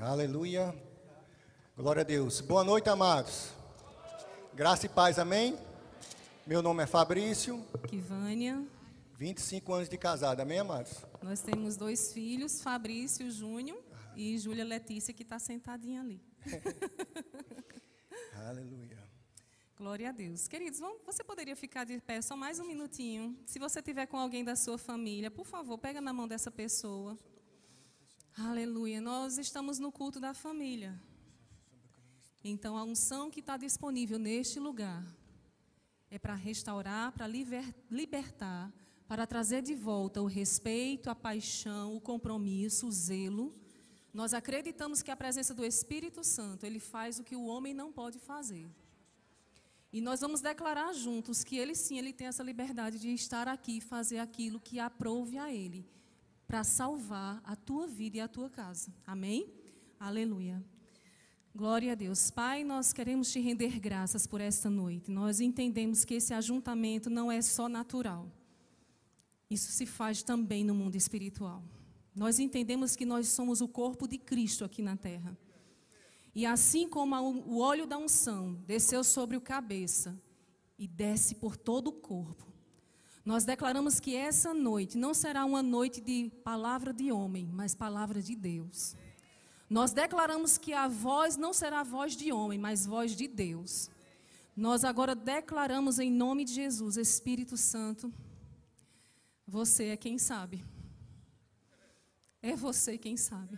Aleluia. Glória a Deus. Boa noite, amados. Graça e paz, amém? Meu nome é Fabrício. Kivânia. 25 anos de casado, amém, amados? Nós temos dois filhos, Fabrício Júnior e Júlia Letícia, que está sentadinha ali. Aleluia. Glória a Deus. Queridos, vamos, você poderia ficar de pé só mais um minutinho? Se você tiver com alguém da sua família, por favor, pega na mão dessa pessoa. Aleluia. Nós estamos no culto da família. Então, a unção que está disponível neste lugar é para restaurar, para liber, libertar, para trazer de volta o respeito, a paixão, o compromisso, o zelo. Nós acreditamos que a presença do Espírito Santo, ele faz o que o homem não pode fazer. E nós vamos declarar juntos que ele sim, ele tem essa liberdade de estar aqui e fazer aquilo que aprove a ele, para salvar a tua vida e a tua casa. Amém? Aleluia. Glória a Deus. Pai, nós queremos te render graças por esta noite. Nós entendemos que esse ajuntamento não é só natural. Isso se faz também no mundo espiritual. Nós entendemos que nós somos o corpo de Cristo aqui na terra. E assim como o óleo da unção desceu sobre o cabeça e desce por todo o corpo, nós declaramos que essa noite não será uma noite de palavra de homem, mas palavra de Deus. Nós declaramos que a voz não será voz de homem, mas voz de Deus. Nós agora declaramos em nome de Jesus, Espírito Santo, você é quem sabe. É você quem sabe.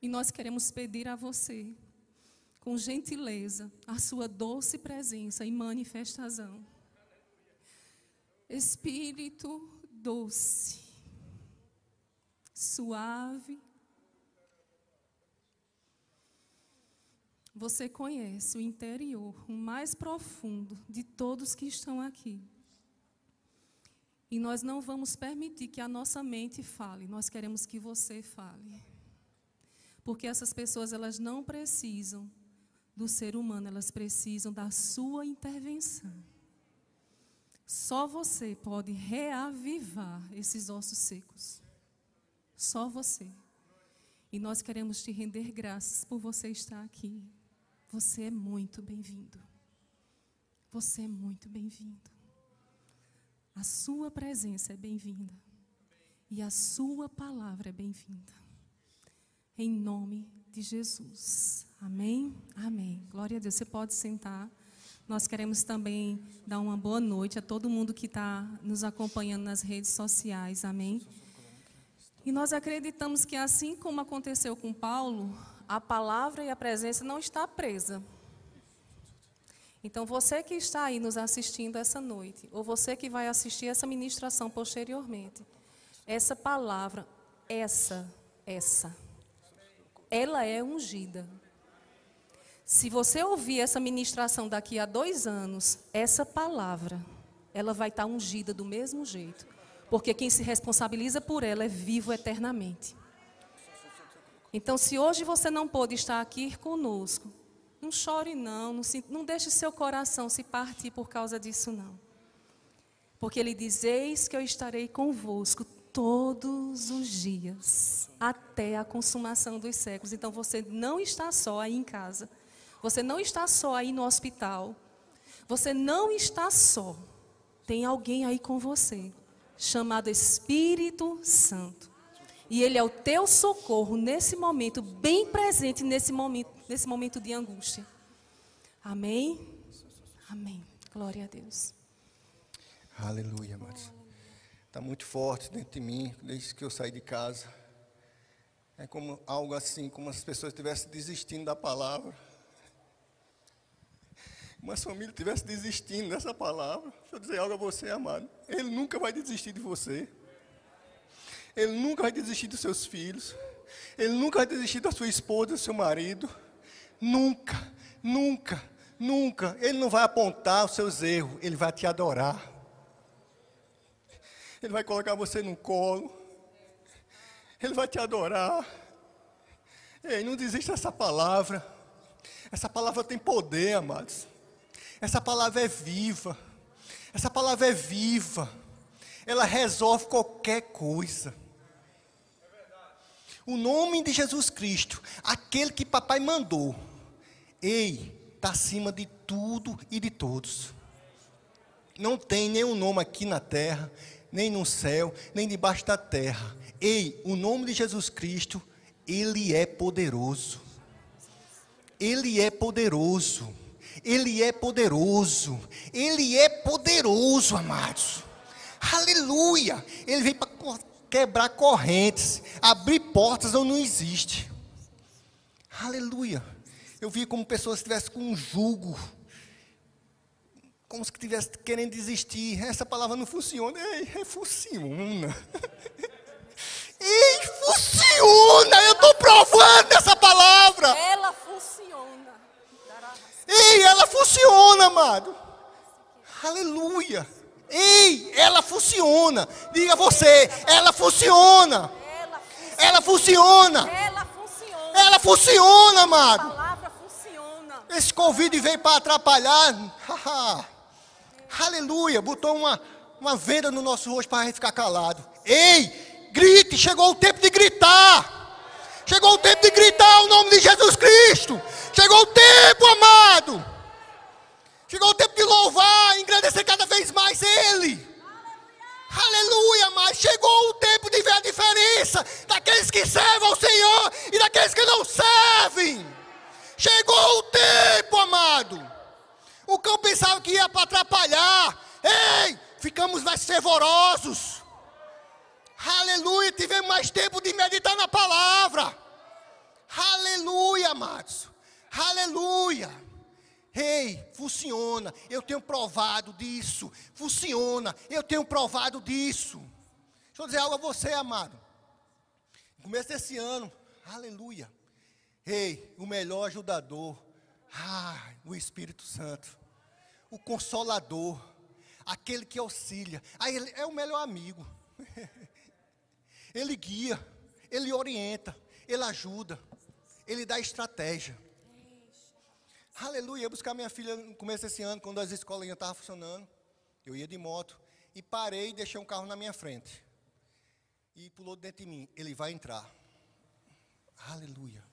E nós queremos pedir a você, com gentileza, a sua doce presença e manifestação. Espírito doce, suave, Você conhece o interior, o mais profundo de todos que estão aqui. E nós não vamos permitir que a nossa mente fale, nós queremos que você fale. Porque essas pessoas, elas não precisam do ser humano, elas precisam da sua intervenção. Só você pode reavivar esses ossos secos. Só você. E nós queremos te render graças por você estar aqui. Você é muito bem-vindo. Você é muito bem-vindo. A sua presença é bem-vinda. E a sua palavra é bem-vinda. Em nome de Jesus. Amém? Amém. Glória a Deus. Você pode sentar. Nós queremos também dar uma boa noite a todo mundo que está nos acompanhando nas redes sociais. Amém? E nós acreditamos que assim como aconteceu com Paulo, a palavra e a presença não está presa. Então, você que está aí nos assistindo essa noite, ou você que vai assistir essa ministração posteriormente, essa palavra, essa, essa, ela é ungida. Se você ouvir essa ministração daqui a dois anos, essa palavra, ela vai estar ungida do mesmo jeito. Porque quem se responsabiliza por ela é vivo eternamente. Então, se hoje você não pôde estar aqui conosco, não chore não, não, se, não deixe seu coração se partir por causa disso não. Porque ele diz, eis que eu estarei convosco todos os dias, até a consumação dos séculos. Então, você não está só aí em casa. Você não está só aí no hospital. Você não está só. Tem alguém aí com você, chamado Espírito Santo. E Ele é o teu socorro nesse momento, bem presente nesse momento, nesse momento de angústia. Amém? Amém. Glória a Deus. Aleluia, amados. Está muito forte dentro de mim, desde que eu saí de casa. É como algo assim, como as pessoas estivessem desistindo da palavra. Uma família estivesse desistindo dessa palavra. Deixa eu dizer algo a você, amado. Ele nunca vai desistir de você. Ele nunca vai desistir dos seus filhos. Ele nunca vai desistir da sua esposa, do seu marido. Nunca, nunca, nunca. Ele não vai apontar os seus erros. Ele vai te adorar. Ele vai colocar você no colo. Ele vai te adorar. Ei, não desista dessa palavra. Essa palavra tem poder, amados. Essa palavra é viva. Essa palavra é viva. Ela resolve qualquer coisa. O nome de Jesus Cristo, aquele que papai mandou. Ei, está acima de tudo e de todos. Não tem nenhum nome aqui na terra, nem no céu, nem debaixo da terra. Ei, o nome de Jesus Cristo, ele é poderoso. Ele é poderoso. Ele é poderoso. Ele é poderoso, amados. Aleluia. Ele veio para quebrar correntes, abrir portas onde não existe. Aleluia. Eu vi como pessoas estivessem com um jugo como se estivesse querendo desistir. Essa palavra não funciona. Ei, é funciona. Ei, funciona! Eu estou provando essa palavra. Ela. Ei, ela funciona, amado. Aleluia. Ei, ela funciona. Diga você, ela funciona. Ela funciona. Ela funciona. Ela funciona, A amado. palavra funciona. Esse Covid veio para atrapalhar. Aleluia. Botou uma, uma venda no nosso rosto para a gente ficar calado. Ei, grite. Chegou o tempo de gritar. Chegou o tempo de gritar o nome de Jesus Cristo. Chegou o tempo, amado. Chegou o tempo de louvar, engrandecer cada vez mais Ele. Aleluia, mas chegou o tempo de ver a diferença daqueles que servem ao Senhor e daqueles que não servem. Chegou o tempo, amado. O cão pensava que ia para atrapalhar. Ei, ficamos mais fervorosos. Aleluia, tivemos mais tempo de meditar na palavra. Aleluia, amados. Aleluia. Ei, funciona. Eu tenho provado disso. Funciona. Eu tenho provado disso. Deixa eu dizer algo a você, amado. No começo desse ano, aleluia. Ei, o melhor ajudador. Ah, o Espírito Santo. O consolador. Aquele que auxilia. Ah, ele é o melhor amigo. Ele guia, ele orienta, ele ajuda, ele dá estratégia. Aleluia. Eu ia buscar minha filha no começo desse ano, quando as escolas ainda estavam funcionando. Eu ia de moto e parei e deixei um carro na minha frente. E pulou dentro de mim. Ele vai entrar. Aleluia.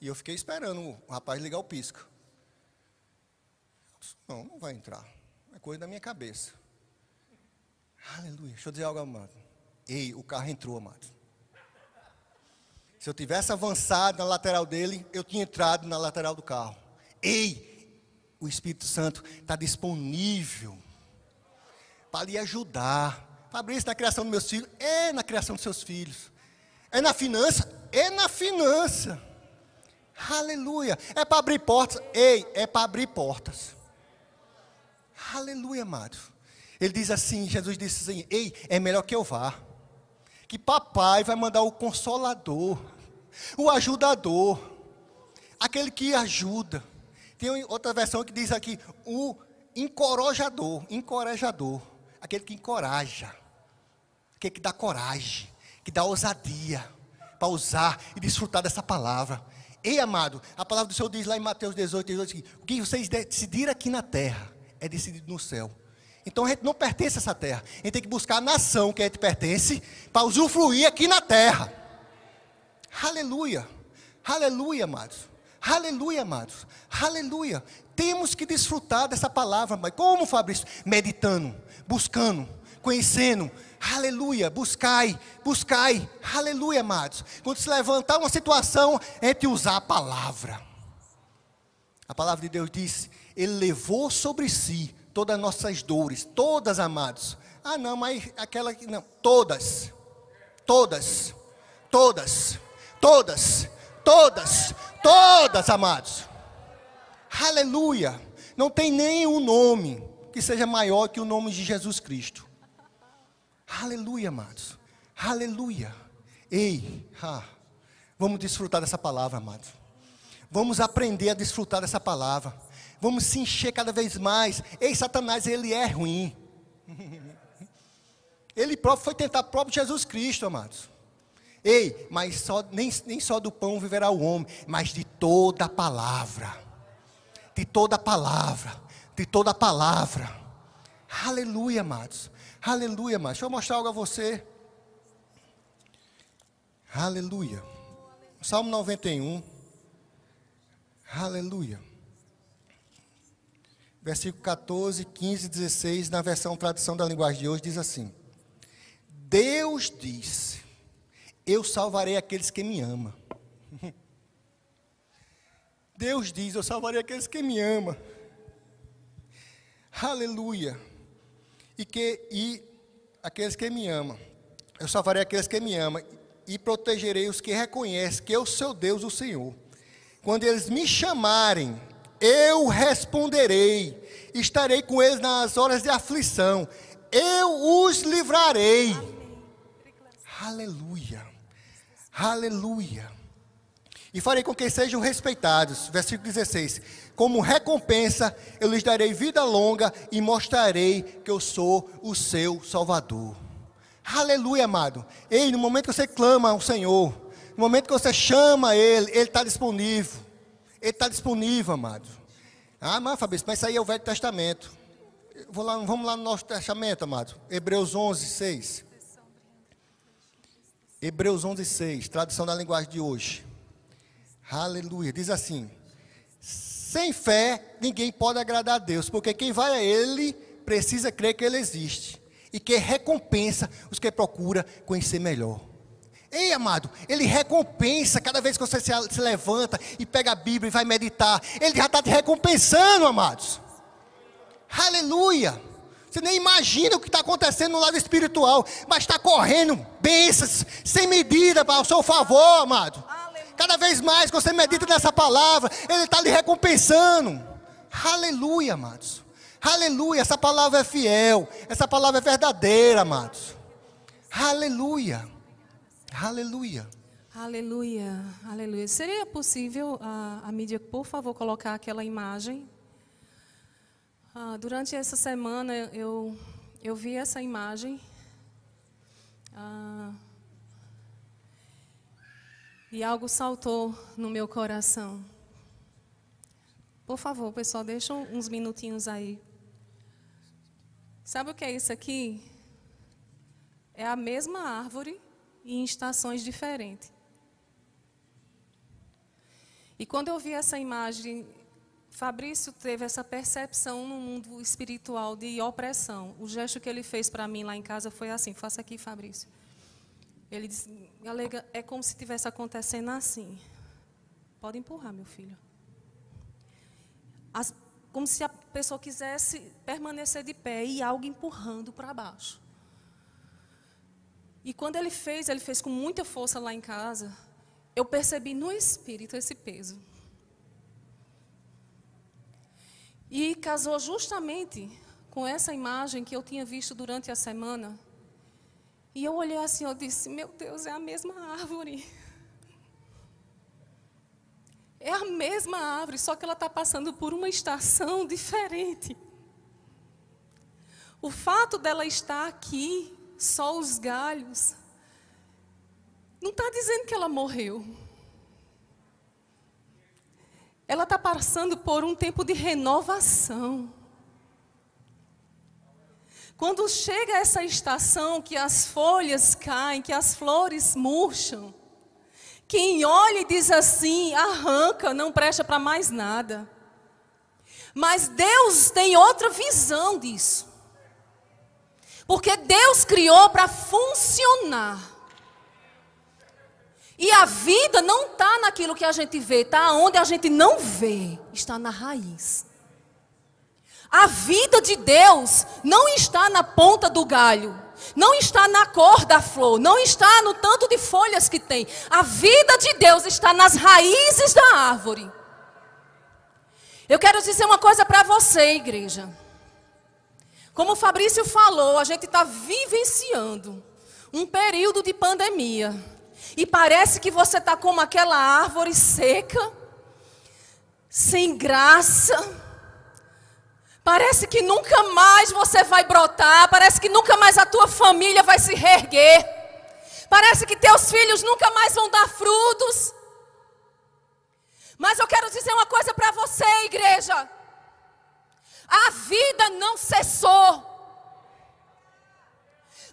E eu fiquei esperando o rapaz ligar o pisca. Eu disse, Não, não vai entrar. É coisa da minha cabeça. Aleluia. Deixa eu dizer algo, amado. Ei, o carro entrou, amado. Se eu tivesse avançado na lateral dele, eu tinha entrado na lateral do carro. Ei, o Espírito Santo está disponível para lhe ajudar. Fabrício, na criação dos meus filhos, é na criação dos seus filhos. É na finança, é na finança. Aleluia. É para abrir portas. Ei, é para abrir portas. Aleluia, amado. Ele diz assim, Jesus disse assim: Ei, é melhor que eu vá. Que papai vai mandar o consolador, o ajudador, aquele que ajuda. Tem outra versão que diz aqui: o encorajador, encorajador, aquele que encoraja, aquele que dá coragem, que dá ousadia para usar e desfrutar dessa palavra. Ei, amado, a palavra do Senhor diz lá em Mateus 18, 18 assim, o que vocês decidirem aqui na terra é decidido no céu. Então a gente não pertence a essa terra. A gente tem que buscar a nação que a gente pertence para usufruir aqui na terra. Aleluia. Aleluia, amados. Aleluia, amados. Aleluia. Temos que desfrutar dessa palavra, mas como, Fabrício? Meditando, buscando, conhecendo. Aleluia. Buscai, buscai. Aleluia, amados. Quando se levantar uma situação, é de usar a palavra. A palavra de Deus diz: Ele levou sobre si todas as nossas dores, todas, amados. Ah, não, mas aquela que não, todas, todas, todas, todas, todas, todas, amados. Aleluia. Não tem nenhum nome que seja maior que o nome de Jesus Cristo. Aleluia, amados. Aleluia. Ei, vamos desfrutar dessa palavra, amados. Vamos aprender a desfrutar dessa palavra. Vamos se encher cada vez mais. Ei, Satanás, ele é ruim. Ele próprio foi tentar próprio Jesus Cristo, amados. Ei, mas só, nem, nem só do pão viverá o homem, mas de toda a palavra. De toda a palavra. De toda a palavra. Aleluia, amados. Aleluia, amados. Deixa eu mostrar algo a você. Aleluia. Salmo 91. Aleluia. Versículo 14, 15 16, na versão tradução da linguagem de hoje, diz assim: Deus disse: Eu salvarei aqueles que me amam. Deus diz: Eu salvarei aqueles que me amam. Aleluia. E que e aqueles que me amam. Eu salvarei aqueles que me amam e protegerei os que reconhecem que eu sou Deus, o Senhor. Quando eles me chamarem, eu responderei. Estarei com eles nas horas de aflição. Eu os livrarei. Aleluia. Aleluia. E farei com que sejam respeitados. Versículo 16. Como recompensa, eu lhes darei vida longa e mostrarei que eu sou o seu Salvador. Aleluia, amado. Ei, no momento que você clama ao Senhor, no momento que você chama Ele, Ele está disponível. Ele está disponível, amado. Ah, mas Fabrício, mas isso aí é o Velho Testamento. Lá, vamos lá no Novo Testamento, amado. Hebreus 11, 6. Hebreus 11, 6. Tradução da linguagem de hoje. Aleluia. Diz assim: Sem fé, ninguém pode agradar a Deus, porque quem vai a Ele precisa crer que Ele existe e que recompensa os que procura conhecer melhor. Ei, amado, ele recompensa cada vez que você se, levanta e pega a Bíblia e vai meditar. Ele já está te recompensando, amados. Aleluia. Você nem imagina o que está acontecendo no lado espiritual, mas está correndo bênçãos sem medida para o seu favor, amado. Cada vez mais que você medita nessa palavra, Ele está lhe recompensando. Aleluia, amados. Aleluia, essa palavra é fiel, essa palavra é verdadeira, amados. Aleluia, aleluia. Aleluia, aleluia. Seria possível a, a mídia, por favor, colocar aquela imagem? Ah, durante essa semana eu, eu vi essa imagem. Ah, e algo saltou no meu coração. Por favor, pessoal, deixa uns minutinhos aí. Sabe o que é isso aqui? É a mesma árvore em estações diferentes. E quando eu vi essa imagem, Fabrício teve essa percepção no mundo espiritual de opressão. O gesto que ele fez para mim lá em casa foi assim: faça aqui, Fabrício. Ele disse: é como se estivesse acontecendo assim. Pode empurrar, meu filho. As, como se a pessoa quisesse permanecer de pé e algo empurrando para baixo. E quando ele fez, ele fez com muita força lá em casa, eu percebi no espírito esse peso. E casou justamente com essa imagem que eu tinha visto durante a semana. E eu olhei assim, eu disse: Meu Deus, é a mesma árvore. É a mesma árvore, só que ela está passando por uma estação diferente. O fato dela estar aqui, só os galhos, não está dizendo que ela morreu. Ela está passando por um tempo de renovação. Quando chega essa estação que as folhas caem, que as flores murcham, quem olha e diz assim, arranca, não presta para mais nada. Mas Deus tem outra visão disso. Porque Deus criou para funcionar. E a vida não está naquilo que a gente vê, está onde a gente não vê, está na raiz. A vida de Deus não está na ponta do galho, não está na cor da flor, não está no tanto de folhas que tem. A vida de Deus está nas raízes da árvore. Eu quero dizer uma coisa para você, igreja. Como o Fabrício falou, a gente está vivenciando um período de pandemia. E parece que você está como aquela árvore seca, sem graça Parece que nunca mais você vai brotar, parece que nunca mais a tua família vai se reerguer. Parece que teus filhos nunca mais vão dar frutos. Mas eu quero dizer uma coisa para você, igreja. A vida não cessou.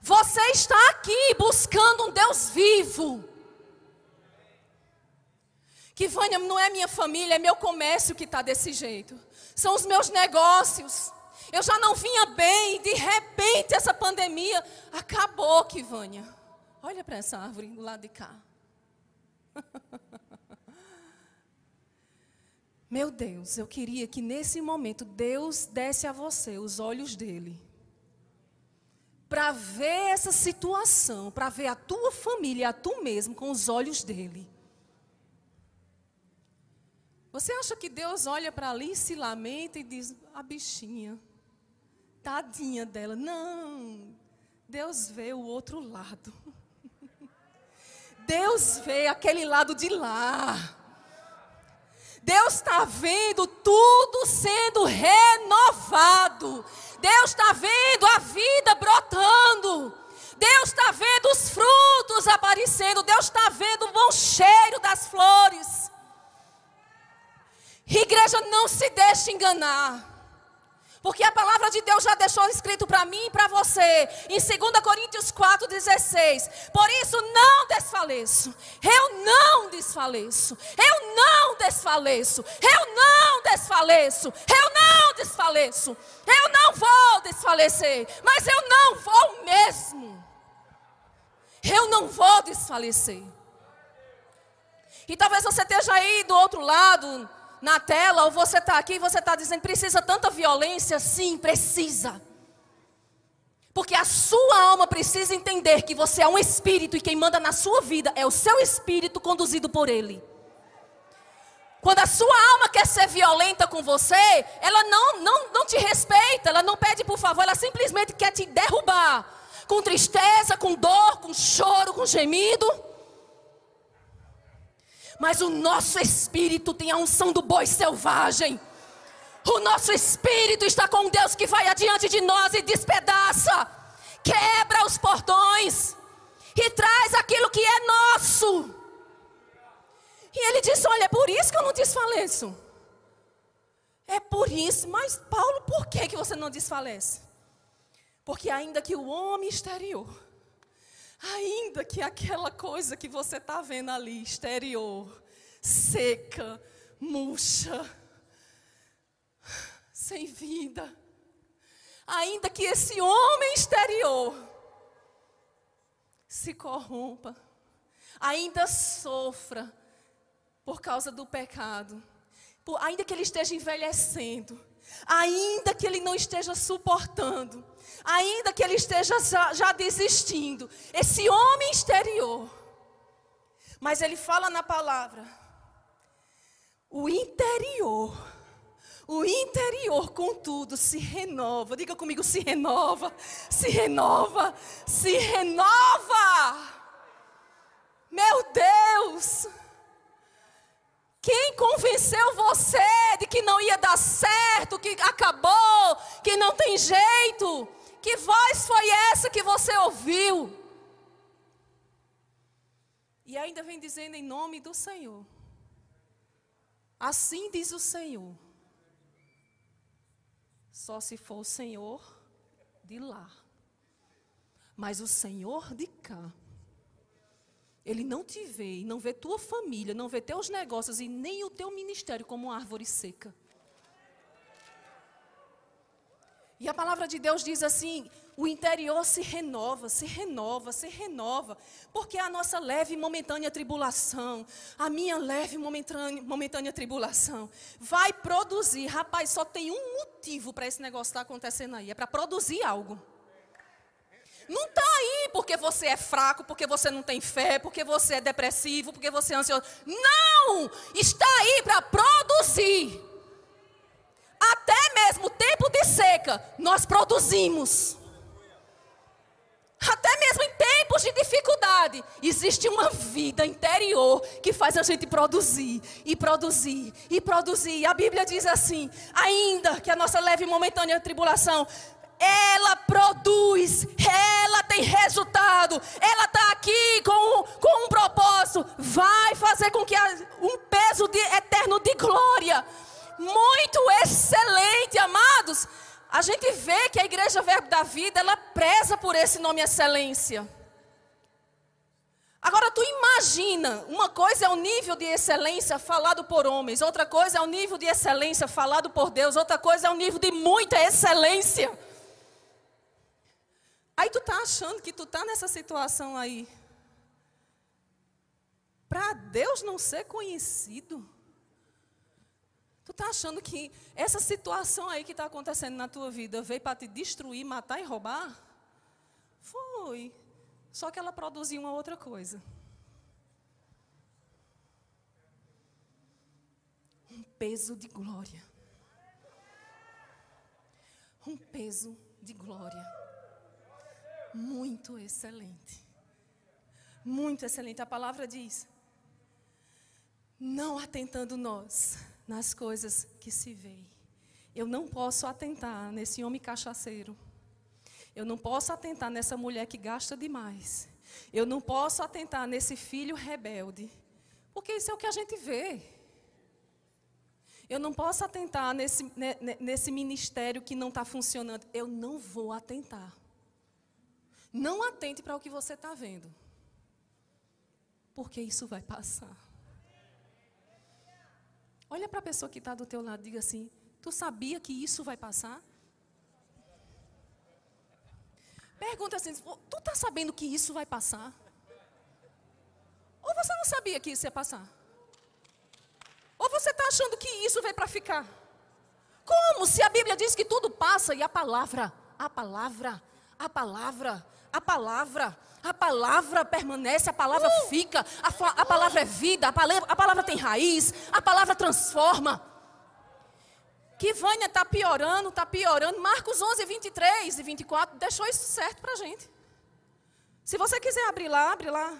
Você está aqui buscando um Deus vivo. Que Vânia não é minha família, é meu comércio que está desse jeito. São os meus negócios. Eu já não vinha bem, e de repente essa pandemia acabou, Kivânia. Olha para essa árvore do lado de cá. Meu Deus, eu queria que nesse momento Deus desse a você os olhos dele. Para ver essa situação, para ver a tua família, a tu mesmo com os olhos dele. Você acha que Deus olha para ali, se lamenta e diz: a bichinha, tadinha dela. Não, Deus vê o outro lado. Deus vê aquele lado de lá. Deus está vendo tudo sendo renovado. Deus está vendo a vida brotando. Deus está vendo os frutos aparecendo. Deus está vendo o bom cheiro das flores. Igreja, não se deixe enganar. Porque a palavra de Deus já deixou escrito para mim e para você, em 2 Coríntios 4,16. Por isso, não desfaleço. Eu não desfaleço. Eu não desfaleço. Eu não desfaleço. Eu não desfaleço. Eu não vou desfalecer. Mas eu não vou mesmo. Eu não vou desfalecer. E talvez você esteja aí do outro lado na tela, ou você está aqui e você está dizendo, precisa tanta violência? Sim, precisa. Porque a sua alma precisa entender que você é um espírito e quem manda na sua vida é o seu espírito conduzido por ele. Quando a sua alma quer ser violenta com você, ela não, não, não te respeita, ela não pede por favor, ela simplesmente quer te derrubar. Com tristeza, com dor, com choro, com gemido. Mas o nosso espírito tem a unção do boi selvagem. O nosso espírito está com Deus que vai adiante de nós e despedaça, quebra os portões e traz aquilo que é nosso. E ele disse: Olha, é por isso que eu não desfaleço. É por isso, mas Paulo, por que, que você não desfalece? Porque ainda que o homem exterior Ainda que aquela coisa que você está vendo ali, exterior, seca, murcha, sem vida, ainda que esse homem exterior se corrompa, ainda sofra por causa do pecado, por, ainda que ele esteja envelhecendo, ainda que ele não esteja suportando, ainda que ele esteja já, desistindo, esse homem exterior, mas ele fala na palavra, o interior, o interior, contudo, se renova. Diga comigo, se renova, se renova, se renova. Meu Deus! Quem convenceu você de que não ia dar certo, que acabou, que não tem jeito? Que voz foi essa que você ouviu? E ainda vem dizendo em nome do Senhor. Assim diz o Senhor. Só se for o Senhor de lá. Mas o Senhor de cá ele não te vê não vê tua família, não vê teus negócios e nem o teu ministério como uma árvore seca. E a palavra de Deus diz assim: o interior se renova, se renova, se renova, porque a nossa leve e momentânea tribulação, a minha leve e momentânea, momentânea tribulação, vai produzir. Rapaz, só tem um motivo para esse negócio estar tá acontecendo aí: é para produzir algo. Não está aí porque você é fraco, porque você não tem fé, porque você é depressivo, porque você é ansioso. Não! Está aí para produzir. Até mesmo tempo de seca, nós produzimos. Até mesmo em tempos de dificuldade, existe uma vida interior que faz a gente produzir e produzir e produzir. A Bíblia diz assim: ainda que a nossa leve e momentânea tribulação ela produz, ela tem resultado, ela está aqui com, com um propósito, vai fazer com que um peso de, eterno de glória, muito excelente, amados. A gente vê que a Igreja Verbo da Vida, ela preza por esse nome excelência. Agora tu imagina, uma coisa é o nível de excelência falado por homens, outra coisa é o nível de excelência falado por Deus, outra coisa é o nível de muita excelência. Aí tu tá achando que tu tá nessa situação aí. Para Deus não ser conhecido. Tu tá achando que essa situação aí que está acontecendo na tua vida veio para te destruir, matar e roubar? Foi. Só que ela produziu uma outra coisa. Um peso de glória. Um peso de glória. Muito excelente. Muito excelente. A palavra diz: não atentando nós nas coisas que se veem. Eu não posso atentar nesse homem cachaceiro eu não posso atentar nessa mulher que gasta demais. Eu não posso atentar nesse filho rebelde. Porque isso é o que a gente vê. Eu não posso atentar nesse, nesse ministério que não está funcionando. Eu não vou atentar. Não atente para o que você está vendo. Porque isso vai passar. Olha para a pessoa que está do teu lado diga assim: Tu sabia que isso vai passar? Pergunta assim: tu está sabendo que isso vai passar? Ou você não sabia que isso ia passar? Ou você está achando que isso veio para ficar? Como se a Bíblia diz que tudo passa e a palavra, a palavra, a palavra, a palavra, a palavra permanece, a palavra uh! fica, a, a, palavra é vida, a palavra, a palavra tem raiz, a palavra transforma que Vânia está piorando, está piorando. Marcos 11, 23 e 24 deixou isso certo para a gente. Se você quiser abrir lá, abre lá.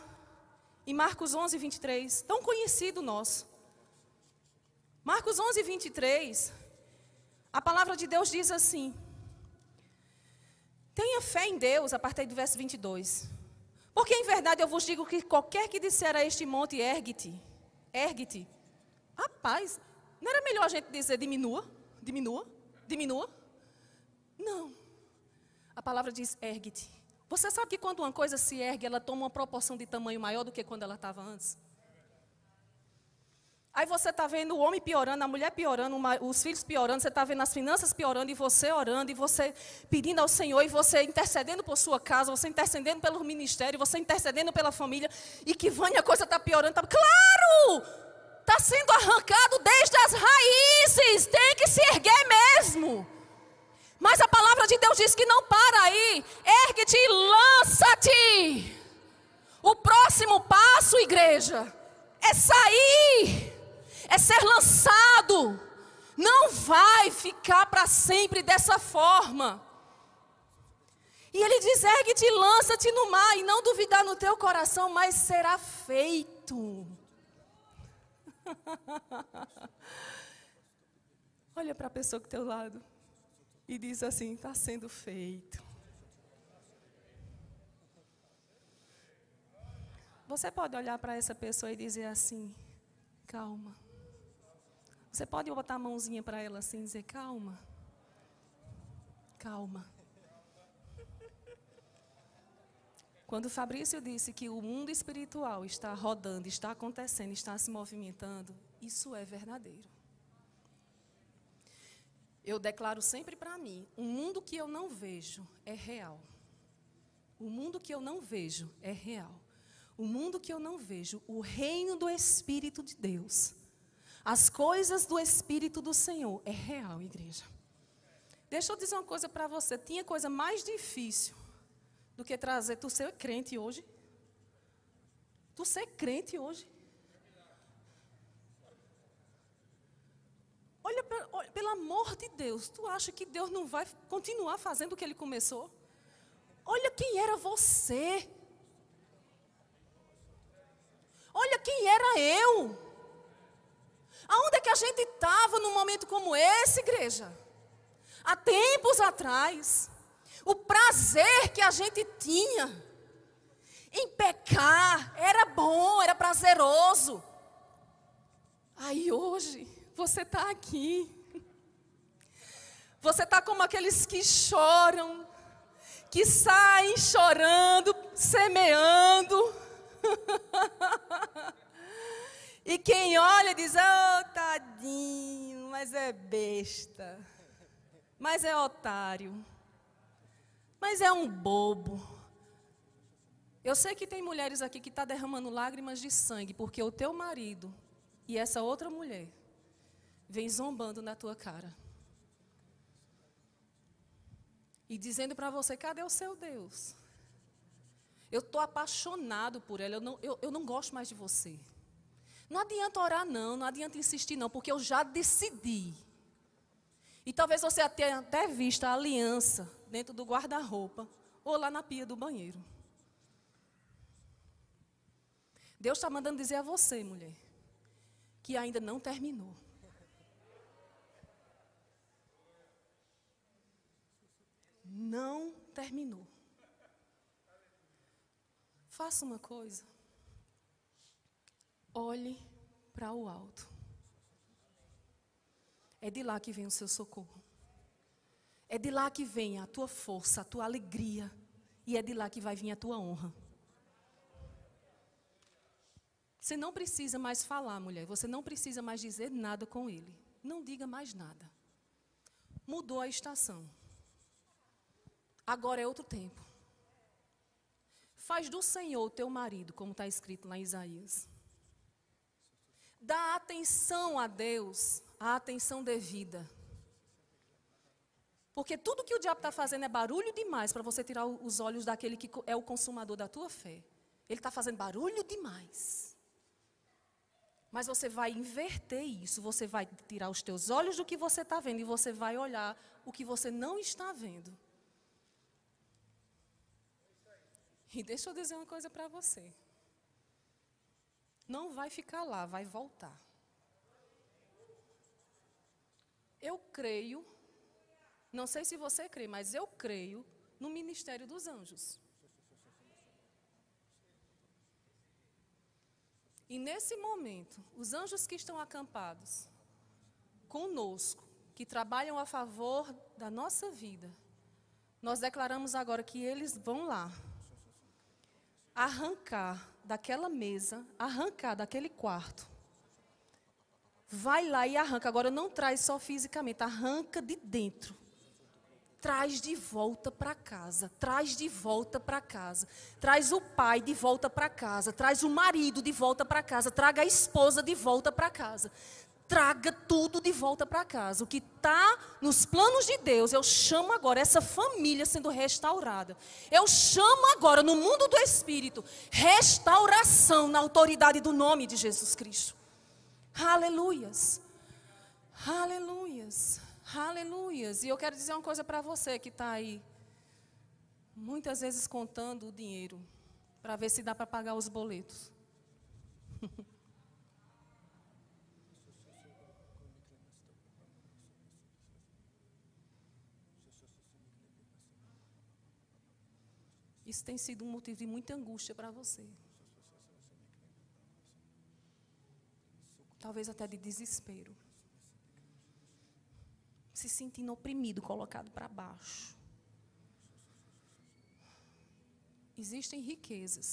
Em Marcos 11, 23, tão conhecido nosso. Marcos 11, 23, a palavra de Deus diz assim: Tenha fé em Deus, a partir do verso 22. Porque em verdade eu vos digo que qualquer que disser a este monte, ergue-te, ergue-te. Rapaz, não era melhor a gente dizer diminua? diminua, diminua. Não. A palavra diz ergue-te. Você sabe que quando uma coisa se ergue, ela toma uma proporção de tamanho maior do que quando ela estava antes? Aí você está vendo o homem piorando, a mulher piorando, os filhos piorando, você está vendo as finanças piorando, e você orando, e você pedindo ao Senhor, e você intercedendo por sua casa, você intercedendo pelo ministério, você intercedendo pela família, e que Vânia a coisa está piorando. Tá... Claro! está sendo arrancado desde as raízes, tem que se erguer mesmo. Mas a palavra de Deus diz que não para aí, ergue-te e lança-te. O próximo passo, igreja, é sair, é ser lançado. Não vai ficar para sempre dessa forma. E ele diz: ergue-te lança-te no mar, e não duvidar no teu coração, mas será feito. Olha para a pessoa que teu lado e diz assim: está sendo feito. Você pode olhar para essa pessoa e dizer assim: calma. Você pode botar a mãozinha para ela assim e dizer: calma. Calma. Quando Fabrício disse que o mundo espiritual está rodando, está acontecendo, está se movimentando, isso é verdadeiro. Eu declaro sempre para mim: o mundo que eu não vejo é real. O mundo que eu não vejo é real. O mundo que eu não vejo, o reino do Espírito de Deus, as coisas do Espírito do Senhor, é real, igreja. Deixa eu dizer uma coisa para você: tinha coisa mais difícil do que trazer tu ser crente hoje. Tu ser crente hoje. Olha, pelo amor de Deus, tu acha que Deus não vai continuar fazendo o que ele começou? Olha quem era você. Olha quem era eu. Aonde é que a gente estava num momento como esse, igreja? Há tempos atrás. O prazer que a gente tinha em pecar era bom, era prazeroso. Aí hoje, você está aqui. Você está como aqueles que choram, que saem chorando, semeando. e quem olha diz: oh, tadinho, mas é besta. Mas é otário. Mas é um bobo. Eu sei que tem mulheres aqui que estão tá derramando lágrimas de sangue, porque o teu marido e essa outra mulher vem zombando na tua cara. E dizendo para você: cadê o seu Deus? Eu estou apaixonado por ela, eu não, eu, eu não gosto mais de você. Não adianta orar, não, não adianta insistir, não, porque eu já decidi. E talvez você tenha até visto a aliança dentro do guarda-roupa ou lá na pia do banheiro. Deus está mandando dizer a você, mulher, que ainda não terminou. Não terminou. Faça uma coisa. Olhe para o alto. É de lá que vem o seu socorro. É de lá que vem a tua força, a tua alegria. E é de lá que vai vir a tua honra. Você não precisa mais falar, mulher. Você não precisa mais dizer nada com ele. Não diga mais nada. Mudou a estação. Agora é outro tempo. Faz do Senhor o teu marido, como está escrito lá em Isaías. Dá atenção a Deus, a atenção devida. Porque tudo que o diabo está fazendo é barulho demais para você tirar os olhos daquele que é o consumador da tua fé. Ele está fazendo barulho demais. Mas você vai inverter isso, você vai tirar os teus olhos do que você está vendo e você vai olhar o que você não está vendo. E deixa eu dizer uma coisa para você. Não vai ficar lá, vai voltar. Eu creio, não sei se você crê, mas eu creio no ministério dos anjos. E nesse momento, os anjos que estão acampados conosco, que trabalham a favor da nossa vida, nós declaramos agora que eles vão lá arrancar daquela mesa, arrancar daquele quarto. Vai lá e arranca. Agora não traz só fisicamente, arranca de dentro. Traz de volta para casa, traz de volta para casa. Traz o pai de volta para casa, traz o marido de volta para casa, traga a esposa de volta para casa traga tudo de volta para casa. O que está nos planos de Deus, eu chamo agora essa família sendo restaurada. Eu chamo agora no mundo do Espírito restauração na autoridade do nome de Jesus Cristo. Aleluias. Aleluias. Aleluias. E eu quero dizer uma coisa para você que está aí, muitas vezes contando o dinheiro para ver se dá para pagar os boletos. Isso tem sido um motivo de muita angústia para você. Talvez até de desespero. Se sentindo oprimido, colocado para baixo. Existem riquezas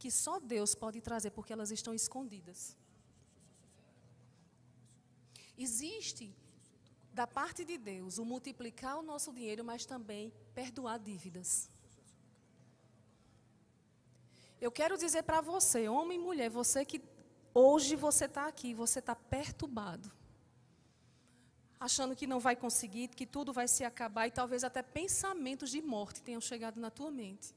que só Deus pode trazer porque elas estão escondidas. Existe da parte de Deus o multiplicar o nosso dinheiro, mas também perdoar dívidas. Eu quero dizer para você, homem e mulher, você que hoje você está aqui, você está perturbado, achando que não vai conseguir, que tudo vai se acabar e talvez até pensamentos de morte tenham chegado na tua mente.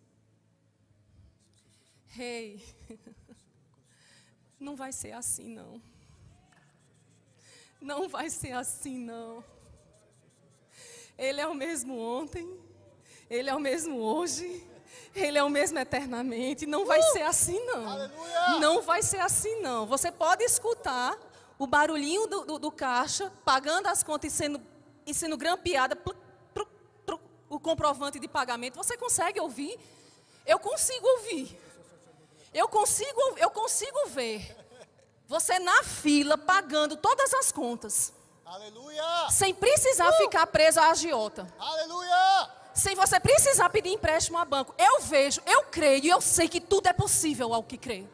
Rei, hey, não vai ser assim não. Não vai ser assim, não. Ele é o mesmo ontem, ele é o mesmo hoje, ele é o mesmo eternamente. Não vai uh! ser assim, não. Aleluia! Não vai ser assim, não. Você pode escutar o barulhinho do, do, do caixa, pagando as contas e sendo, e sendo grampeada, o comprovante de pagamento. Você consegue ouvir? Eu consigo ouvir. Eu consigo, eu consigo ver. Você na fila, pagando todas as contas. Aleluia! Sem precisar uh! ficar preso à agiota. Aleluia! Sem você precisar pedir empréstimo a banco. Eu vejo, eu creio e eu sei que tudo é possível ao que crê.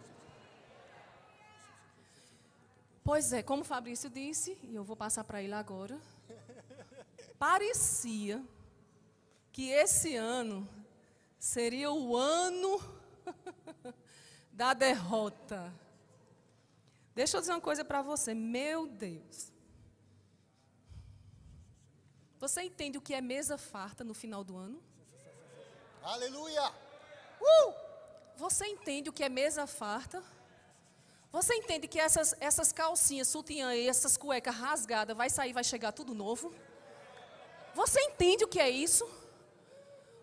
Pois é, como o Fabrício disse, e eu vou passar para ele agora, parecia que esse ano seria o ano da derrota. Deixa eu dizer uma coisa para você, meu Deus. Você entende o que é mesa farta no final do ano? Aleluia! Uh! Você entende o que é mesa farta? Você entende que essas, essas calcinhas, sutiã e essas cuecas rasgadas vai sair, vai chegar tudo novo? Você entende o que é isso?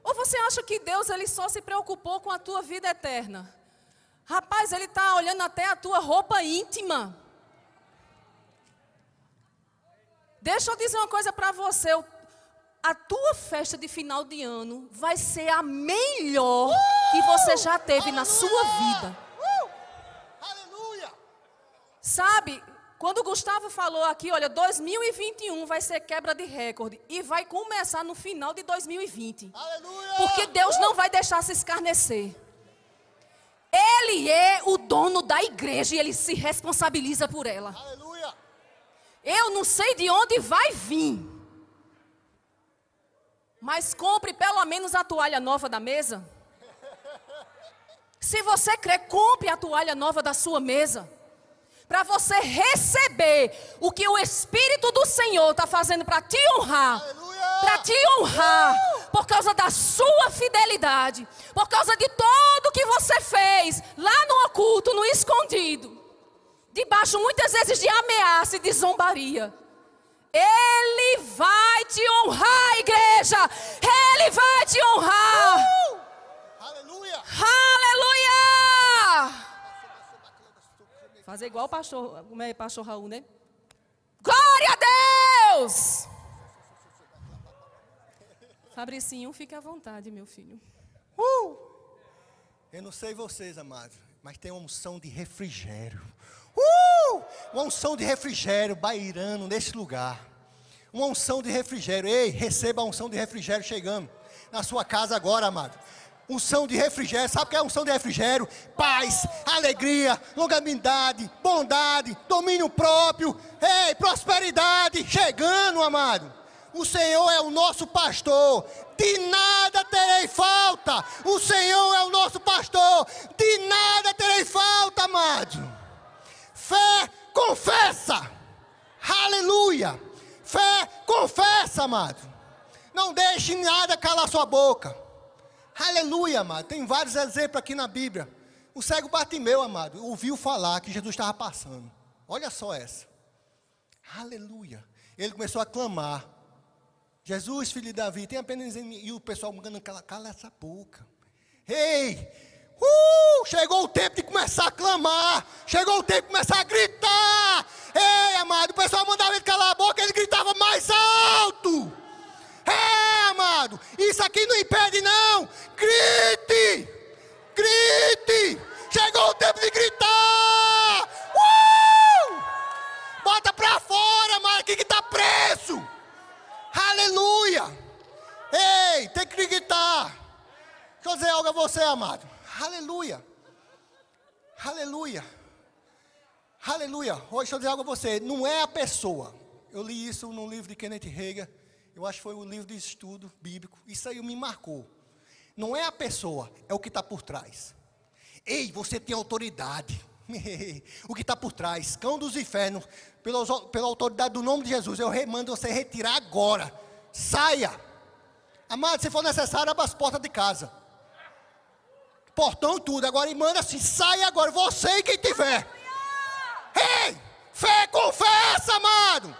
Ou você acha que Deus ele só se preocupou com a tua vida eterna? Rapaz, ele está olhando até a tua roupa íntima. Deixa eu dizer uma coisa para você. A tua festa de final de ano vai ser a melhor uh! que você já teve Aleluia! na sua vida. Uh! Aleluia! Sabe, quando o Gustavo falou aqui, olha, 2021 vai ser quebra de recorde e vai começar no final de 2020. Aleluia! Porque Deus não vai deixar se escarnecer. Ele é o dono da igreja e ele se responsabiliza por ela. Aleluia! Eu não sei de onde vai vir. Mas compre pelo menos a toalha nova da mesa. Se você crê, compre a toalha nova da sua mesa. Para você receber o que o Espírito do Senhor está fazendo para te honrar. Para te honrar. Por causa da sua fidelidade. Por causa de tudo que você fez lá no oculto, no escondido debaixo muitas vezes de ameaça e de zombaria. Ele vai te honrar, igreja. Ele vai te honrar. Uh! Aleluia. Aleluia. Fazer igual o pastor, como é pastor Raul, né? Glória a Deus. Fabricinho, fique à vontade, meu filho. Uh! Eu não sei vocês, amados, mas tem uma unção de refrigério. Uh! Uma unção de refrigério bairando nesse lugar. Uma unção de refrigério. Ei, receba a unção de refrigério chegando na sua casa agora, amado. Unção de refrigério, sabe o que é unção de refrigério? Paz, alegria, longanimidade, bondade, domínio próprio, ei, prosperidade, chegando, amado. O Senhor é o nosso pastor, de nada terei falta. O Senhor é o nosso pastor, de nada terei falta, amado. Fé confessa. Aleluia. Fé confessa, amado. Não deixe nada calar sua boca. Aleluia, amado. Tem vários exemplos aqui na Bíblia. O cego Bartimeu, amado, ouviu falar que Jesus estava passando. Olha só essa. Aleluia. Ele começou a clamar. Jesus, filho de Davi, tem apenas. E o pessoal cala, cala essa boca. Ei, Uh, chegou o tempo de começar a clamar. Chegou o tempo de começar a gritar. Ei, amado, o pessoal mandava ele calar a boca, ele gritava mais alto. É, amado, isso aqui não impede, não. Grite! Grite! Chegou o tempo de gritar! Uh! Bota pra fora, amado, aqui que está preso. Aleluia! Ei, tem que gritar. Deixa eu dizer algo a você, amado. Aleluia. Aleluia. Aleluia. Hoje deixa eu dizer algo a você. Não é a pessoa. Eu li isso no livro de Kenneth Hagin. Eu acho que foi um livro de estudo bíblico. Isso aí me marcou. Não é a pessoa, é o que está por trás. Ei, você tem autoridade. o que está por trás, cão dos infernos, pela, pela autoridade do nome de Jesus, eu mando você retirar agora. Saia. Amado, se for necessário, abra as portas de casa portão e tudo. Agora ele manda assim: sai agora, você e quem tiver. Ei, fé, confessa, amado.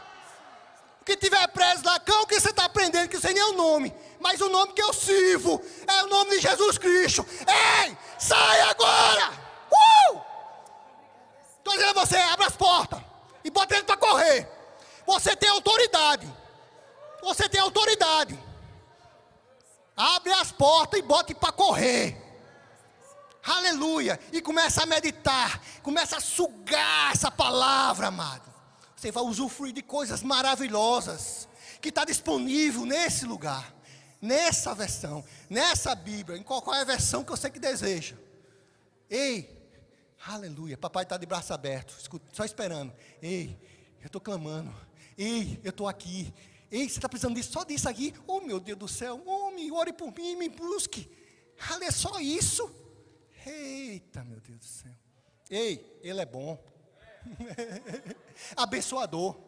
O que tiver preso lá, cão que você está aprendendo, que sei nem o nome. Mas o nome que eu sirvo é o nome de Jesus Cristo. Ei, sai agora. Uh! Estou dizendo a você, abra as portas e bota ele para correr. Você tem autoridade. Você tem autoridade. Abre as portas e bote para correr. Aleluia. E começa a meditar, começa a sugar essa palavra, amado. Você vai usufruir de coisas maravilhosas que está disponível nesse lugar, nessa versão, nessa Bíblia, em qualquer versão que você que deseja. Ei, aleluia, papai está de braço aberto, só esperando. Ei, eu estou clamando. Ei, eu estou aqui. Ei, você está precisando disso, só disso aqui? Oh, meu Deus do céu, homem, ore por mim, me busque. É só isso. Eita, meu Deus do céu. Ei, Ele é bom. Abençoador.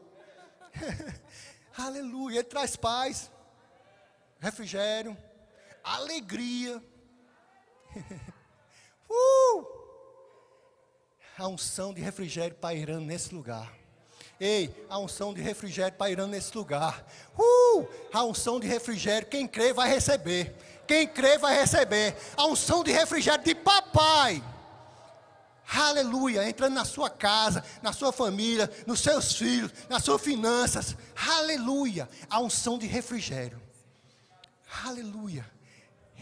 Aleluia. Ele traz paz, refrigério, alegria. uh! A unção de refrigério pairando nesse lugar. Ei, a unção de refrigério pairando nesse lugar. Uh! A unção de refrigério, quem crê vai receber. Quem crê vai receber. A unção de refrigério de papai. Aleluia, entrando na sua casa, na sua família, nos seus filhos, nas suas finanças. Aleluia, a unção de refrigério. Aleluia.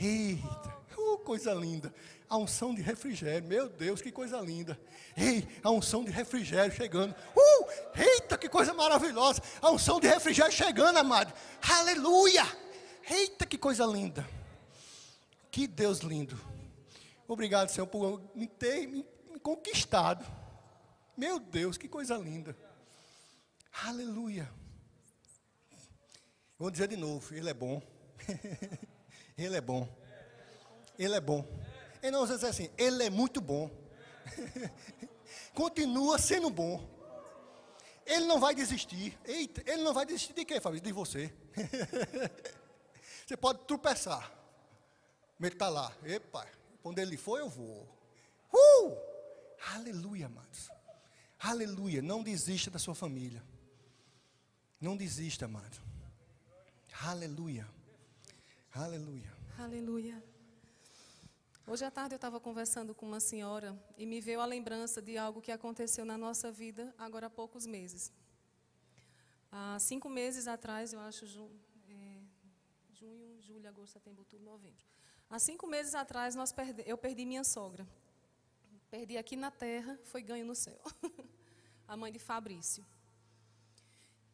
Eita, uh, coisa linda. A unção de refrigério, meu Deus, que coisa linda. Ei, a unção de refrigério chegando. Uh, eita, que coisa maravilhosa. A unção de refrigério chegando, amado. Aleluia. Eita, que coisa linda. Que Deus lindo. Obrigado, Senhor, por me ter me conquistado. Meu Deus, que coisa linda. Aleluia. Vou dizer de novo, Ele é bom. ele é bom. Ele é bom. Ele não dizer assim, Ele é muito bom. Continua sendo bom. Ele não vai desistir. Eita, ele não vai desistir de quê, Fabrício? De você. você pode tropeçar. Ele está lá. Epa, quando ele for, eu vou. Uh! Aleluia, amados. Aleluia. Não desista da sua família. Não desista, amado. Aleluia. Aleluia. Aleluia. Hoje à tarde eu estava conversando com uma senhora e me veio a lembrança de algo que aconteceu na nossa vida agora há poucos meses. Há cinco meses atrás, eu acho, é, junho, julho, agosto, setembro, outubro, novembro. Há cinco meses atrás, perde, eu perdi minha sogra. Perdi aqui na terra, foi ganho no céu. a mãe de Fabrício.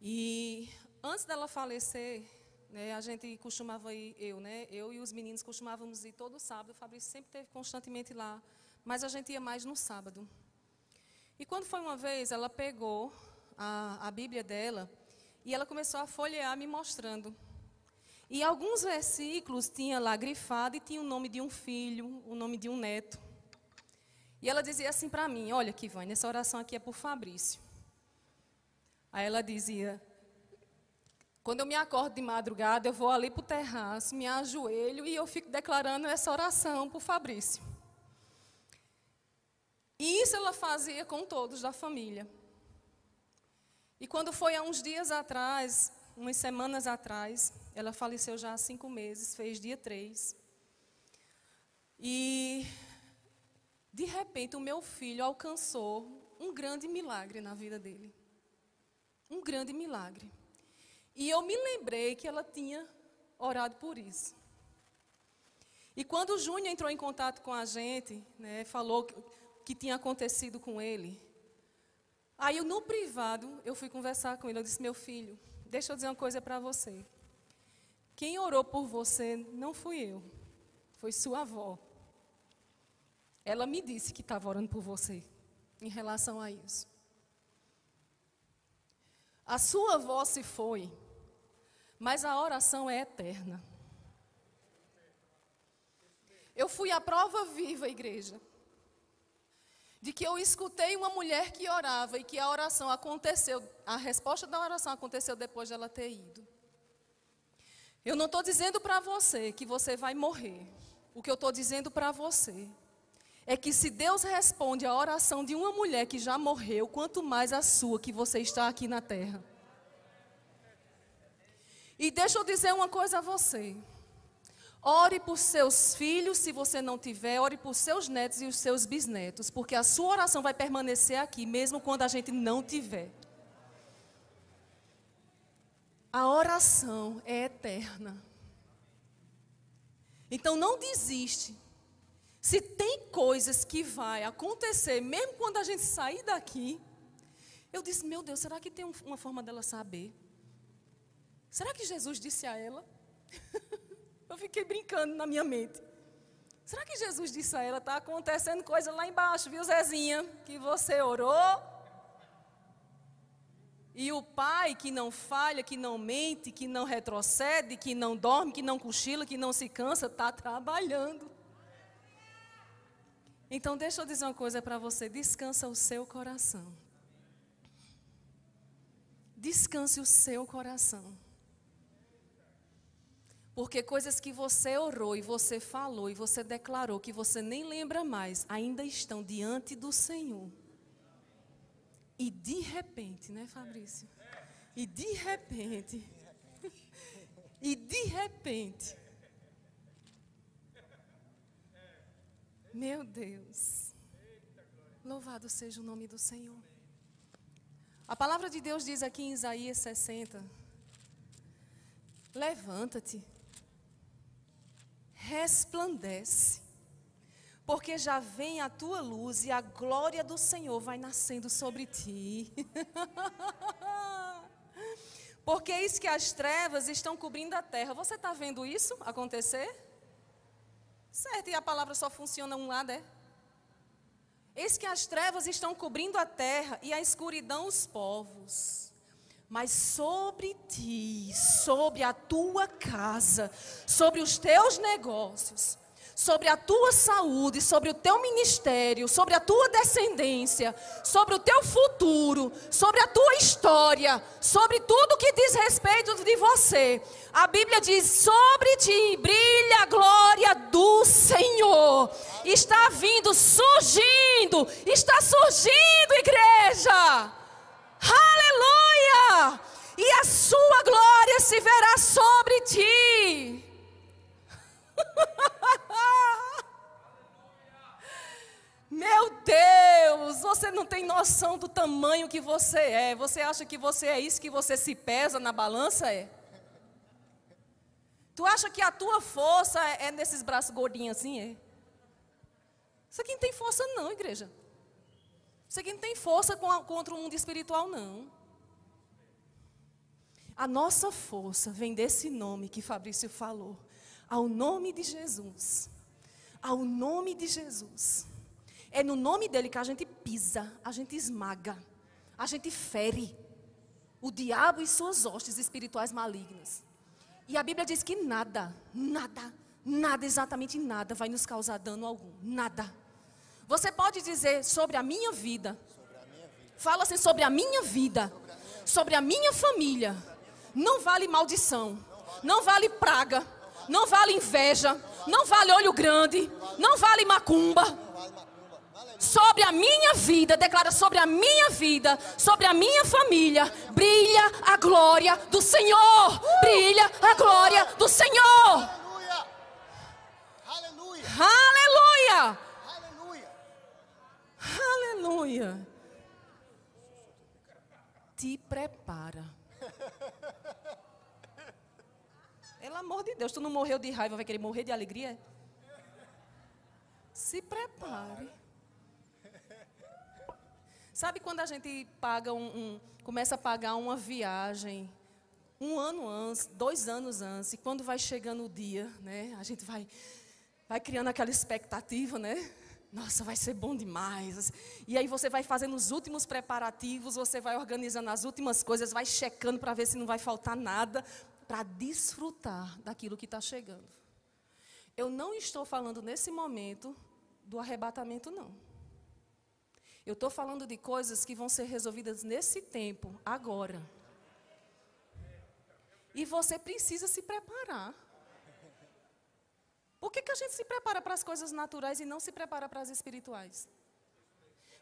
E antes dela falecer, né, a gente costumava ir, eu, né, eu e os meninos costumávamos ir todo sábado. O Fabrício sempre esteve constantemente lá, mas a gente ia mais no sábado. E quando foi uma vez, ela pegou a, a Bíblia dela e ela começou a folhear me mostrando. E alguns versículos tinha lá grifado e tinha o nome de um filho, o nome de um neto. E ela dizia assim para mim: Olha, Kivane, essa oração aqui é por Fabrício. Aí ela dizia: Quando eu me acordo de madrugada, eu vou ali para o terraço, me ajoelho e eu fico declarando essa oração por Fabrício. E isso ela fazia com todos da família. E quando foi há uns dias atrás, umas semanas atrás, ela faleceu já há cinco meses, fez dia três. E de repente, o meu filho alcançou um grande milagre na vida dele. Um grande milagre. E eu me lembrei que ela tinha orado por isso. E quando o Júnior entrou em contato com a gente, né, falou que, que tinha acontecido com ele, aí eu, no privado, eu fui conversar com ele. Eu disse: Meu filho, deixa eu dizer uma coisa para você. Quem orou por você não fui eu, foi sua avó. Ela me disse que estava orando por você em relação a isso. A sua voz se foi, mas a oração é eterna. Eu fui a prova viva, igreja, de que eu escutei uma mulher que orava e que a oração aconteceu, a resposta da oração aconteceu depois de ela ter ido. Eu não estou dizendo para você que você vai morrer. O que eu estou dizendo para você é que se Deus responde à oração de uma mulher que já morreu, quanto mais a sua que você está aqui na terra. E deixa eu dizer uma coisa a você. Ore por seus filhos, se você não tiver, ore por seus netos e os seus bisnetos, porque a sua oração vai permanecer aqui, mesmo quando a gente não tiver. A oração é eterna. Então não desiste se tem coisas que vai acontecer, mesmo quando a gente sair daqui, eu disse, meu Deus, será que tem uma forma dela saber? Será que Jesus disse a ela? Eu fiquei brincando na minha mente. Será que Jesus disse a ela, está acontecendo coisa lá embaixo, viu, Zezinha? Que você orou. E o pai que não falha, que não mente, que não retrocede, que não dorme, que não cochila, que não se cansa, está trabalhando. Então, deixa eu dizer uma coisa para você: descansa o seu coração. Descanse o seu coração. Porque coisas que você orou e você falou e você declarou que você nem lembra mais, ainda estão diante do Senhor. E de repente, né, Fabrício? E de repente. e de repente. Meu Deus. Louvado seja o nome do Senhor. A palavra de Deus diz aqui em Isaías 60: Levanta-te, resplandece, porque já vem a tua luz e a glória do Senhor vai nascendo sobre ti. porque eis que as trevas estão cobrindo a terra. Você está vendo isso acontecer? Certo, e a palavra só funciona um lado, é? Eis que as trevas estão cobrindo a terra e a escuridão os povos. Mas sobre ti, sobre a tua casa, sobre os teus negócios, sobre a tua saúde, sobre o teu ministério, sobre a tua descendência, sobre o teu futuro, sobre a tua história, sobre tudo que diz respeito de você. A Bíblia diz: sobre ti brilha a glória do Senhor. Está vindo, surgindo, está surgindo, igreja. Aleluia! E a sua glória se verá sobre ti. Meu Deus, você não tem noção do tamanho que você é. Você acha que você é isso que você se pesa na balança? É? Tu acha que a tua força é, é nesses braços gordinhos assim? É? Isso aqui não tem força, não, igreja. Isso aqui não tem força contra o mundo espiritual, não. A nossa força vem desse nome que Fabrício falou ao nome de Jesus. Ao nome de Jesus. É no nome dele que a gente pisa, a gente esmaga, a gente fere o diabo e suas hostes espirituais malignas. E a Bíblia diz que nada, nada, nada, exatamente nada vai nos causar dano algum. Nada. Você pode dizer sobre a minha vida. Fala assim sobre a minha vida. Sobre a minha família. Não vale maldição. Não vale praga não vale inveja, não vale olho grande, não vale macumba. Sobre a minha vida, declara sobre a minha vida, sobre a minha família, brilha a glória do Senhor. Brilha a glória do Senhor. Aleluia. Aleluia. Aleluia. Aleluia. Te prepara. Pelo amor de Deus, tu não morreu de raiva, vai querer morrer de alegria? Se prepare. Sabe quando a gente paga um, um, começa a pagar uma viagem um ano antes, dois anos antes, e quando vai chegando o dia, né, a gente vai, vai criando aquela expectativa, né? Nossa, vai ser bom demais. E aí você vai fazendo os últimos preparativos, você vai organizando as últimas coisas, vai checando para ver se não vai faltar nada, para desfrutar daquilo que está chegando. Eu não estou falando nesse momento do arrebatamento, não. Eu estou falando de coisas que vão ser resolvidas nesse tempo, agora. E você precisa se preparar. Por que, que a gente se prepara para as coisas naturais e não se prepara para as espirituais?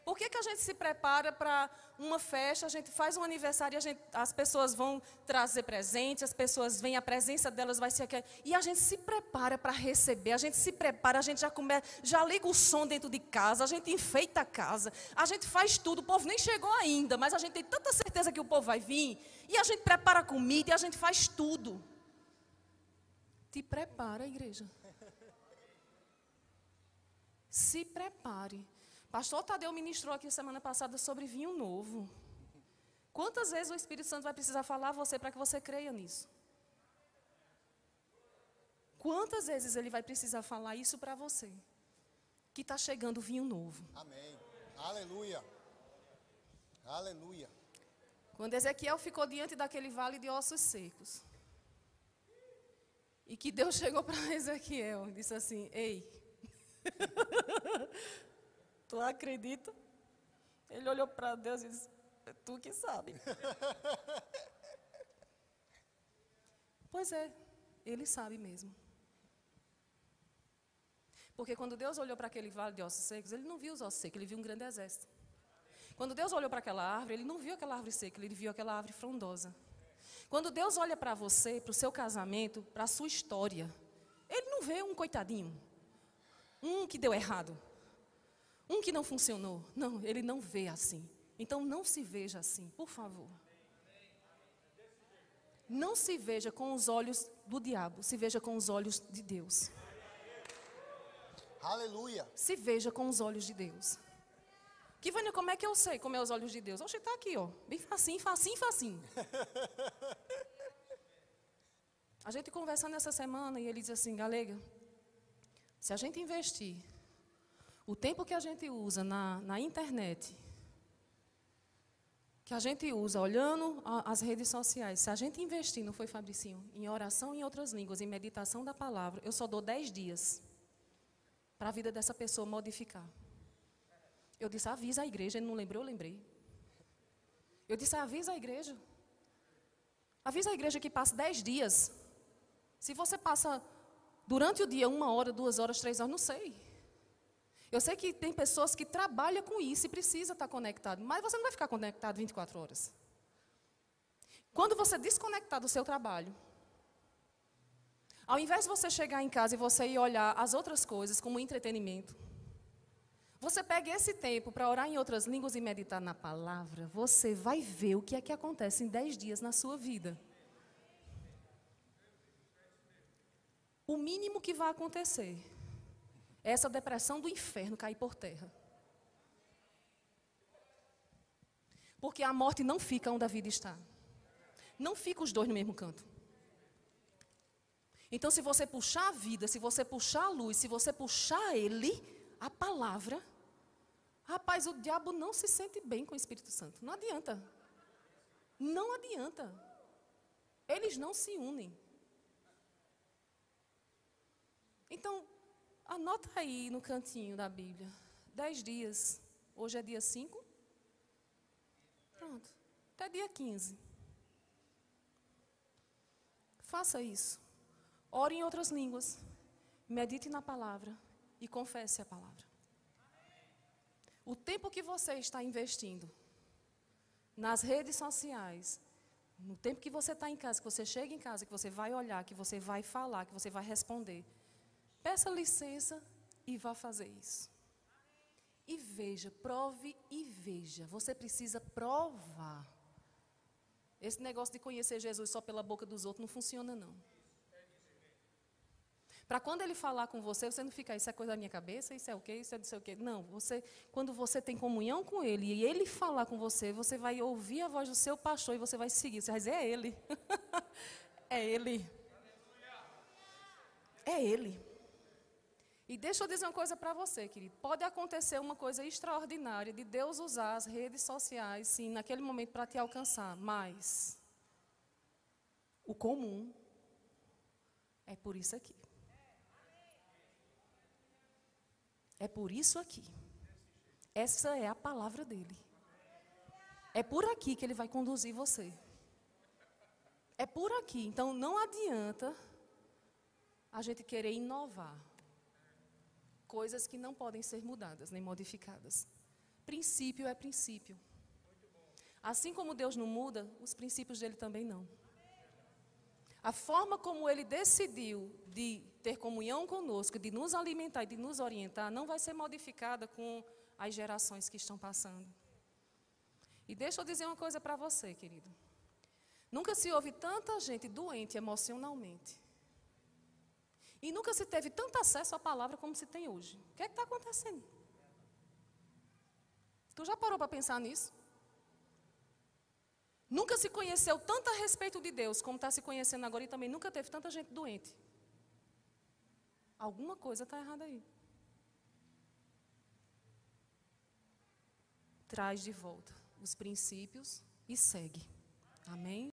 Por que, que a gente se prepara para uma festa, a gente faz um aniversário, gente, as pessoas vão trazer presentes, as pessoas vêm, a presença delas vai ser aquela. E a gente se prepara para receber, a gente se prepara, a gente já começa, já liga o som dentro de casa, a gente enfeita a casa, a gente faz tudo, o povo nem chegou ainda, mas a gente tem tanta certeza que o povo vai vir, e a gente prepara a comida e a gente faz tudo. Te prepara, igreja. Se prepare. Pastor Tadeu ministrou aqui semana passada sobre vinho novo. Quantas vezes o Espírito Santo vai precisar falar a você para que você creia nisso? Quantas vezes ele vai precisar falar isso para você? Que está chegando vinho novo. Amém. Aleluia. Aleluia. Quando Ezequiel ficou diante daquele vale de ossos secos, e que Deus chegou para Ezequiel e disse assim: Ei, tu acredita? Ele olhou para Deus e disse: É tu que sabe. pois é, ele sabe mesmo. Porque quando Deus olhou para aquele vale de ossos secos, ele não viu os ossos secos, ele viu um grande exército. Quando Deus olhou para aquela árvore, ele não viu aquela árvore seca, ele viu aquela árvore frondosa. Quando Deus olha para você, para o seu casamento, para a sua história, Ele não vê um coitadinho, um que deu errado, um que não funcionou. Não, Ele não vê assim. Então não se veja assim, por favor. Não se veja com os olhos do diabo, se veja com os olhos de Deus. Aleluia. Se veja com os olhos de Deus. Que Vânia, como é que eu sei como é os olhos de Deus? Oxe, está aqui, ó. Bem facinho, facinho, facinho. A gente conversando essa semana e ele diz assim, Galega, se a gente investir o tempo que a gente usa na, na internet, que a gente usa olhando a, as redes sociais, se a gente investir, não foi Fabricinho, em oração em outras línguas, em meditação da palavra, eu só dou dez dias para a vida dessa pessoa modificar. Eu disse, avisa a igreja. Ele não lembrou, eu lembrei. Eu disse, avisa a igreja. Avisa a igreja que passa dez dias. Se você passa durante o dia uma hora, duas horas, três horas, não sei. Eu sei que tem pessoas que trabalham com isso e precisa estar conectado, mas você não vai ficar conectado 24 horas. Quando você desconectar do seu trabalho, ao invés de você chegar em casa e você ir olhar as outras coisas como entretenimento, você pega esse tempo para orar em outras línguas e meditar na palavra, você vai ver o que é que acontece em dez dias na sua vida. O mínimo que vai acontecer é essa depressão do inferno cair por terra. Porque a morte não fica onde a vida está. Não fica os dois no mesmo canto. Então, se você puxar a vida, se você puxar a luz, se você puxar ele, a palavra, Rapaz, o diabo não se sente bem com o Espírito Santo. Não adianta. Não adianta. Eles não se unem. Então, anota aí no cantinho da Bíblia. Dez dias. Hoje é dia cinco. Pronto. Até dia 15. Faça isso. Ore em outras línguas. Medite na palavra e confesse a palavra. O tempo que você está investindo nas redes sociais, no tempo que você está em casa, que você chega em casa, que você vai olhar, que você vai falar, que você vai responder, peça licença e vá fazer isso. E veja, prove e veja. Você precisa provar. Esse negócio de conhecer Jesus só pela boca dos outros não funciona, não. Para quando ele falar com você, você não fica, isso é coisa da minha cabeça, isso é o quê, isso é não sei o quê. Não, você, quando você tem comunhão com ele e ele falar com você, você vai ouvir a voz do seu pastor e você vai seguir. Você vai dizer, é ele. é ele. É ele. E deixa eu dizer uma coisa para você, querido. Pode acontecer uma coisa extraordinária de Deus usar as redes sociais, sim, naquele momento para te alcançar, mas o comum é por isso aqui. É por isso aqui. Essa é a palavra dele. É por aqui que ele vai conduzir você. É por aqui. Então não adianta a gente querer inovar coisas que não podem ser mudadas nem modificadas. Princípio é princípio. Assim como Deus não muda, os princípios dele também não. A forma como ele decidiu de ter comunhão conosco, de nos alimentar e de nos orientar, não vai ser modificada com as gerações que estão passando. E deixa eu dizer uma coisa para você, querido. Nunca se houve tanta gente doente emocionalmente. E nunca se teve tanto acesso à palavra como se tem hoje. O que é que está acontecendo? Tu já parou para pensar nisso? Nunca se conheceu tanto a respeito de Deus como está se conhecendo agora e também nunca teve tanta gente doente. Alguma coisa está errada aí. Traz de volta os princípios e segue. Amém?